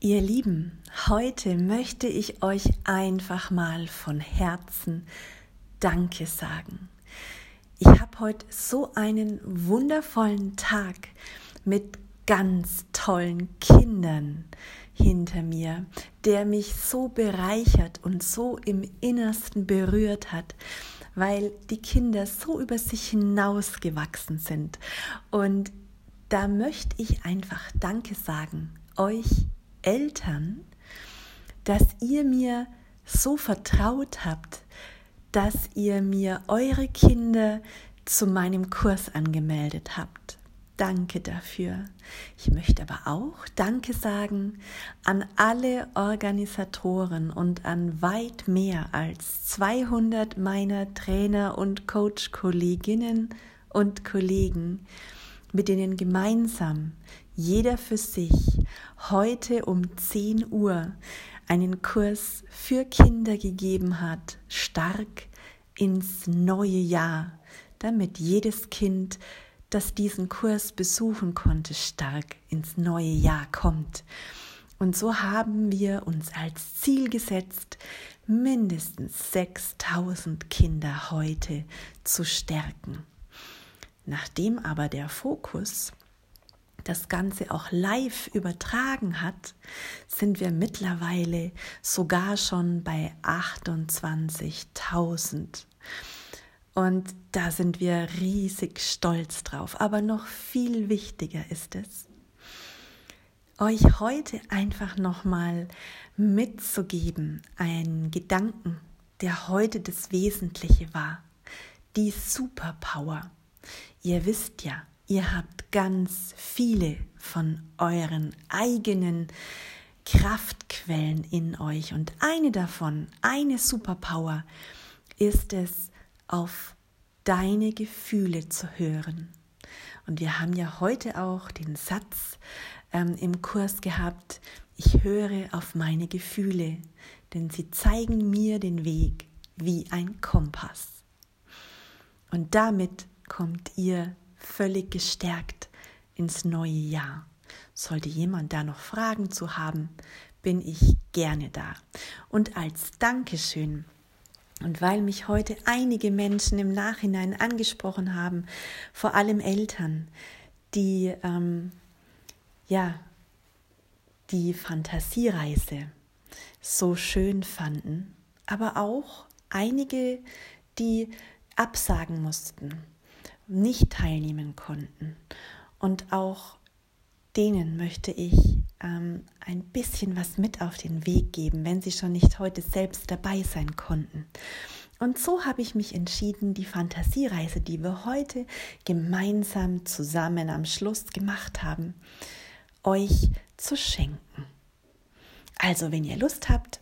Ihr Lieben, heute möchte ich euch einfach mal von Herzen Danke sagen. Ich habe heute so einen wundervollen Tag mit ganz tollen Kindern hinter mir, der mich so bereichert und so im Innersten berührt hat, weil die Kinder so über sich hinausgewachsen sind. Und da möchte ich einfach Danke sagen, euch Eltern, dass ihr mir so vertraut habt, dass ihr mir eure Kinder zu meinem Kurs angemeldet habt. Danke dafür. Ich möchte aber auch Danke sagen an alle Organisatoren und an weit mehr als 200 meiner Trainer und Coach-Kolleginnen und Kollegen, mit denen gemeinsam jeder für sich heute um 10 Uhr einen Kurs für Kinder gegeben hat, stark ins neue Jahr, damit jedes Kind, das diesen Kurs besuchen konnte, stark ins neue Jahr kommt. Und so haben wir uns als Ziel gesetzt, mindestens 6000 Kinder heute zu stärken. Nachdem aber der Fokus das Ganze auch live übertragen hat, sind wir mittlerweile sogar schon bei 28.000. Und da sind wir riesig stolz drauf. Aber noch viel wichtiger ist es, euch heute einfach nochmal mitzugeben, einen Gedanken, der heute das Wesentliche war, die Superpower. Ihr wisst ja, Ihr habt ganz viele von euren eigenen Kraftquellen in euch und eine davon, eine Superpower, ist es, auf deine Gefühle zu hören. Und wir haben ja heute auch den Satz ähm, im Kurs gehabt, ich höre auf meine Gefühle, denn sie zeigen mir den Weg wie ein Kompass. Und damit kommt ihr völlig gestärkt ins neue Jahr. Sollte jemand da noch Fragen zu haben, bin ich gerne da. Und als Dankeschön und weil mich heute einige Menschen im Nachhinein angesprochen haben, vor allem Eltern, die ähm, ja die Fantasiereise so schön fanden, aber auch einige, die absagen mussten, nicht teilnehmen konnten. Und auch denen möchte ich ähm, ein bisschen was mit auf den Weg geben, wenn sie schon nicht heute selbst dabei sein konnten. Und so habe ich mich entschieden, die Fantasiereise, die wir heute gemeinsam zusammen am Schluss gemacht haben, euch zu schenken. Also, wenn ihr Lust habt,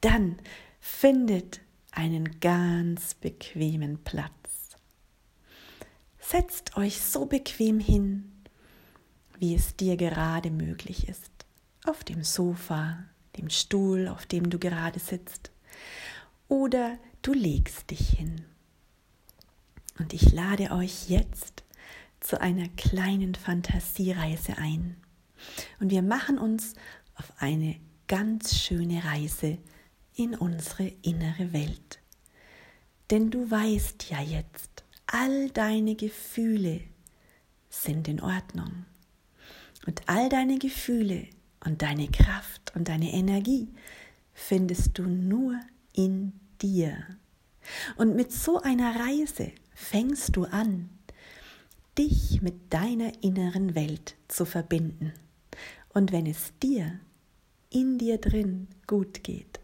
dann findet einen ganz bequemen Platz Setzt euch so bequem hin, wie es dir gerade möglich ist. Auf dem Sofa, dem Stuhl, auf dem du gerade sitzt. Oder du legst dich hin. Und ich lade euch jetzt zu einer kleinen Fantasiereise ein. Und wir machen uns auf eine ganz schöne Reise in unsere innere Welt. Denn du weißt ja jetzt, all deine Gefühle sind in Ordnung. Und all deine Gefühle und deine Kraft und deine Energie findest du nur in dir. Und mit so einer Reise fängst du an, dich mit deiner inneren Welt zu verbinden. Und wenn es dir in dir drin gut geht,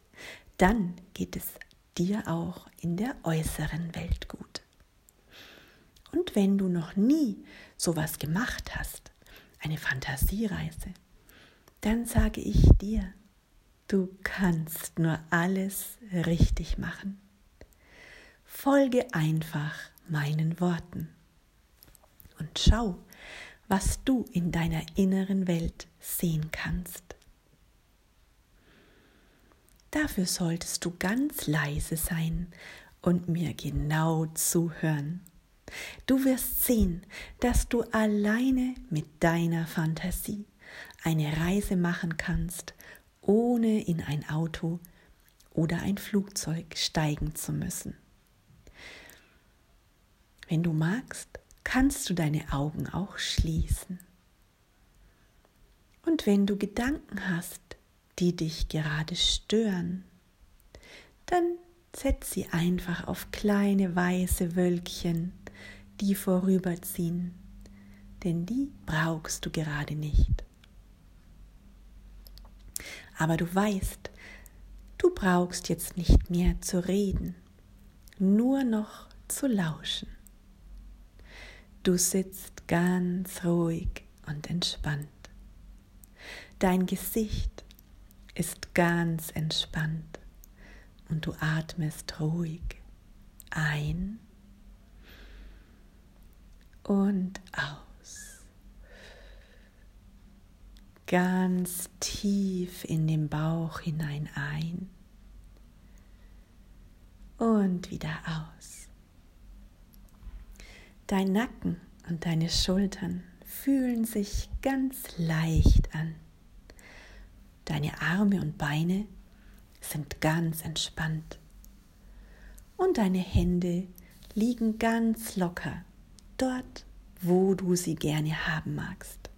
dann geht es dir auch in der äußeren Welt gut. Wenn du noch nie sowas gemacht hast, eine Fantasiereise, dann sage ich dir, du kannst nur alles richtig machen. Folge einfach meinen Worten und schau, was du in deiner inneren Welt sehen kannst. Dafür solltest du ganz leise sein und mir genau zuhören. Du wirst sehen, dass du alleine mit deiner Fantasie eine Reise machen kannst, ohne in ein Auto oder ein Flugzeug steigen zu müssen. Wenn du magst, kannst du deine Augen auch schließen. Und wenn du Gedanken hast, die dich gerade stören, dann setz sie einfach auf kleine weiße Wölkchen, die vorüberziehen, denn die brauchst du gerade nicht. Aber du weißt, du brauchst jetzt nicht mehr zu reden, nur noch zu lauschen. Du sitzt ganz ruhig und entspannt. Dein Gesicht ist ganz entspannt und du atmest ruhig ein und aus. Ganz tief in den Bauch hinein ein und wieder aus. Dein Nacken und deine Schultern fühlen sich ganz leicht an. Deine Arme und Beine sind ganz entspannt. Und deine Hände liegen ganz locker dort, wo du sie gerne haben magst.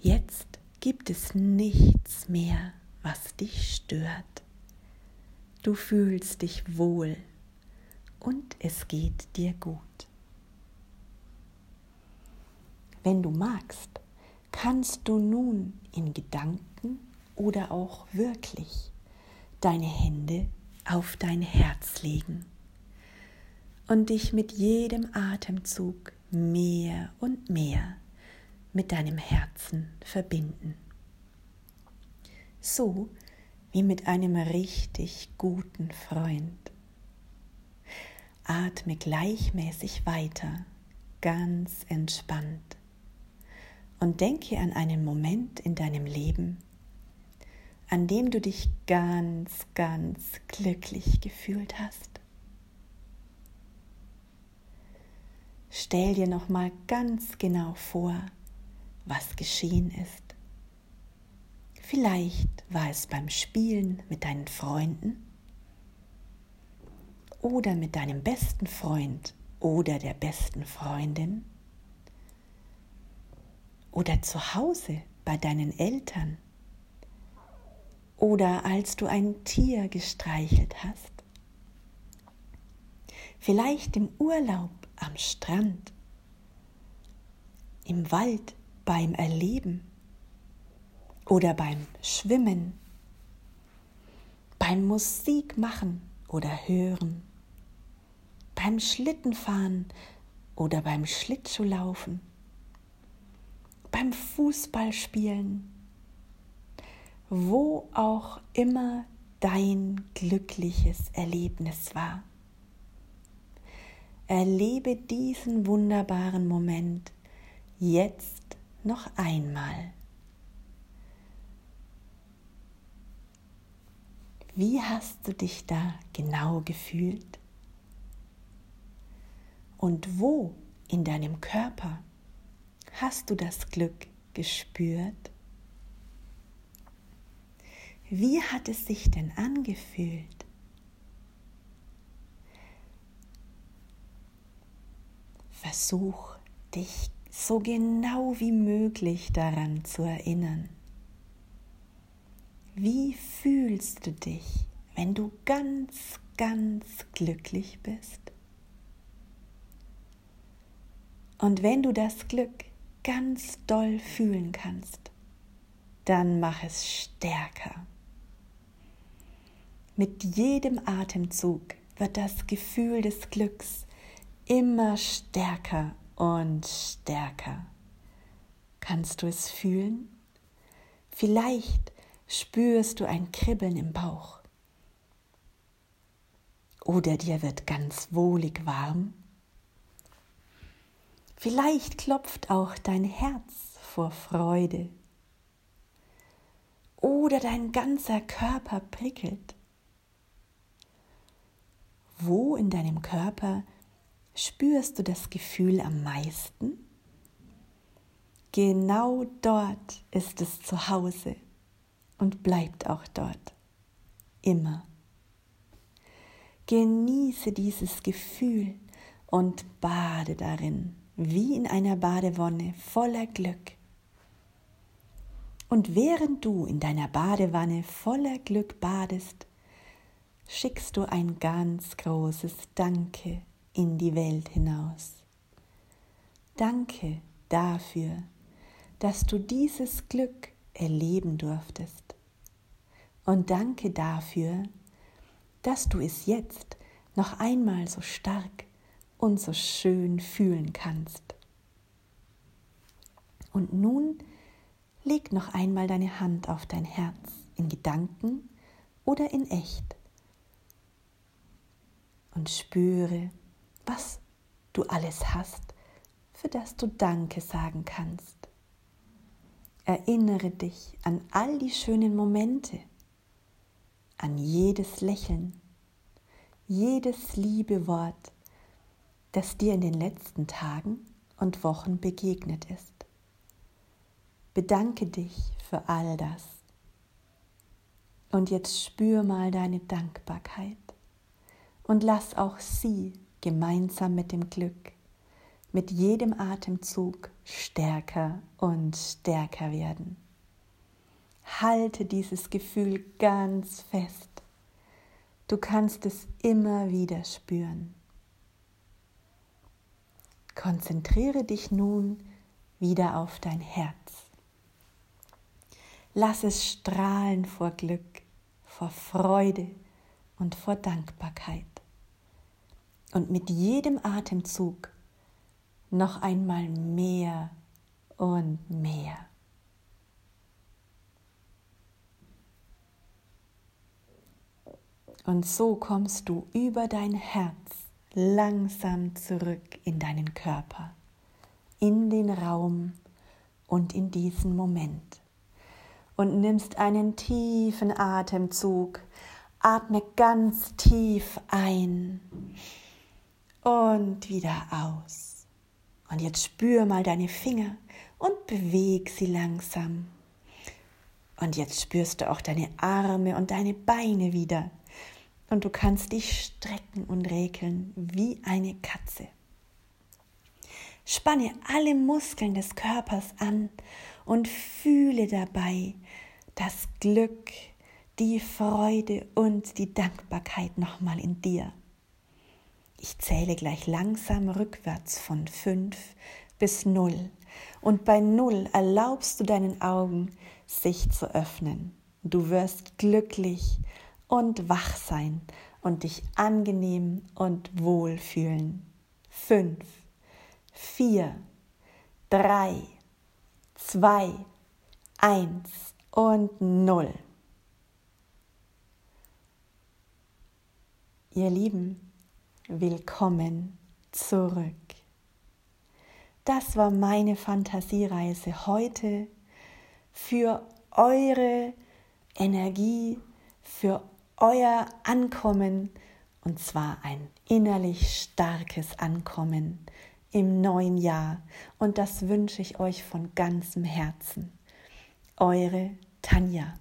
Jetzt gibt es nichts mehr, was dich stört. Du fühlst dich wohl und es geht dir gut. Wenn du magst, kannst du nun in Gedanken oder auch wirklich deine Hände auf dein Herz legen und dich mit jedem Atemzug mehr und mehr mit deinem Herzen verbinden. So wie mit einem richtig guten Freund. Atme gleichmäßig weiter, ganz entspannt und denke an einen Moment in deinem Leben, an dem du dich ganz, ganz glücklich gefühlt hast. Stell dir noch mal ganz genau vor, was geschehen ist. Vielleicht war es beim Spielen mit deinen Freunden oder mit deinem besten Freund oder der besten Freundin oder zu Hause bei deinen Eltern oder als du ein Tier gestreichelt hast. Vielleicht im Urlaub am Strand, im Wald beim Erleben oder beim Schwimmen, beim Musikmachen oder Hören, beim Schlittenfahren oder beim Schlittschuhlaufen beim Fußballspielen, wo auch immer dein glückliches Erlebnis war. Erlebe diesen wunderbaren Moment jetzt noch einmal. Wie hast du dich da genau gefühlt? Und wo in deinem Körper Hast du das Glück gespürt? Wie hat es sich denn angefühlt? Versuch dich so genau wie möglich daran zu erinnern. Wie fühlst du dich, wenn du ganz, ganz glücklich bist? Und wenn du das Glück ganz doll fühlen kannst, dann mach es stärker. Mit jedem Atemzug wird das Gefühl des Glücks immer stärker und stärker. Kannst du es fühlen? Vielleicht spürst du ein Kribbeln im Bauch. Oder dir wird ganz wohlig warm. Vielleicht klopft auch dein Herz vor Freude oder dein ganzer Körper prickelt. Wo in deinem Körper spürst du das Gefühl am meisten? Genau dort ist es zu Hause und bleibt auch dort. Immer. Genieße dieses Gefühl und bade darin, wie in einer Badewonne voller Glück. Und während du in deiner Badewanne voller Glück badest, schickst du ein ganz großes Danke in die Welt hinaus. Danke dafür, dass du dieses Glück erleben durftest. Und danke dafür, dass du es jetzt noch einmal so stark und so schön fühlen kannst. Und nun leg noch einmal deine Hand auf dein Herz in Gedanken oder in echt und spüre, was du alles hast, für das du Danke sagen kannst. Erinnere dich an all die schönen Momente, an jedes Lächeln, jedes liebe Wort, das dir in den letzten Tagen und Wochen begegnet ist. Bedanke dich für all das. Und jetzt spür mal deine Dankbarkeit und lass auch sie gemeinsam mit dem Glück, mit jedem Atemzug stärker und stärker werden. Halte dieses Gefühl ganz fest. Du kannst es immer wieder spüren. Konzentriere dich nun wieder auf dein Herz. Lass es strahlen vor Glück, vor Freude und vor Dankbarkeit. Und mit jedem Atemzug noch einmal mehr und mehr. Und so kommst du über dein Herz langsam zurück in deinen Körper, in den Raum und in diesen Moment. Und nimmst einen tiefen Atemzug, atme ganz tief ein und wieder aus. Und jetzt spür mal deine Finger und beweg sie langsam. Und jetzt spürst du auch deine Arme und deine Beine wieder und du kannst dich strecken und regeln wie eine Katze. Spanne alle Muskeln des Körpers an und fühle dabei das Glück, die Freude und die Dankbarkeit nochmal in dir. Ich zähle gleich langsam rückwärts von fünf bis null und bei null erlaubst du deinen Augen, sich zu öffnen. Du wirst glücklich und wach sein und dich angenehm und wohl fühlen. Fünf, vier, drei, zwei, eins und null. Ihr Lieben, willkommen zurück. Das war meine Fantasiereise heute für eure Energie, für euer Ankommen, und zwar ein innerlich starkes Ankommen im neuen Jahr. Und das wünsche ich euch von ganzem Herzen. Eure Tanja.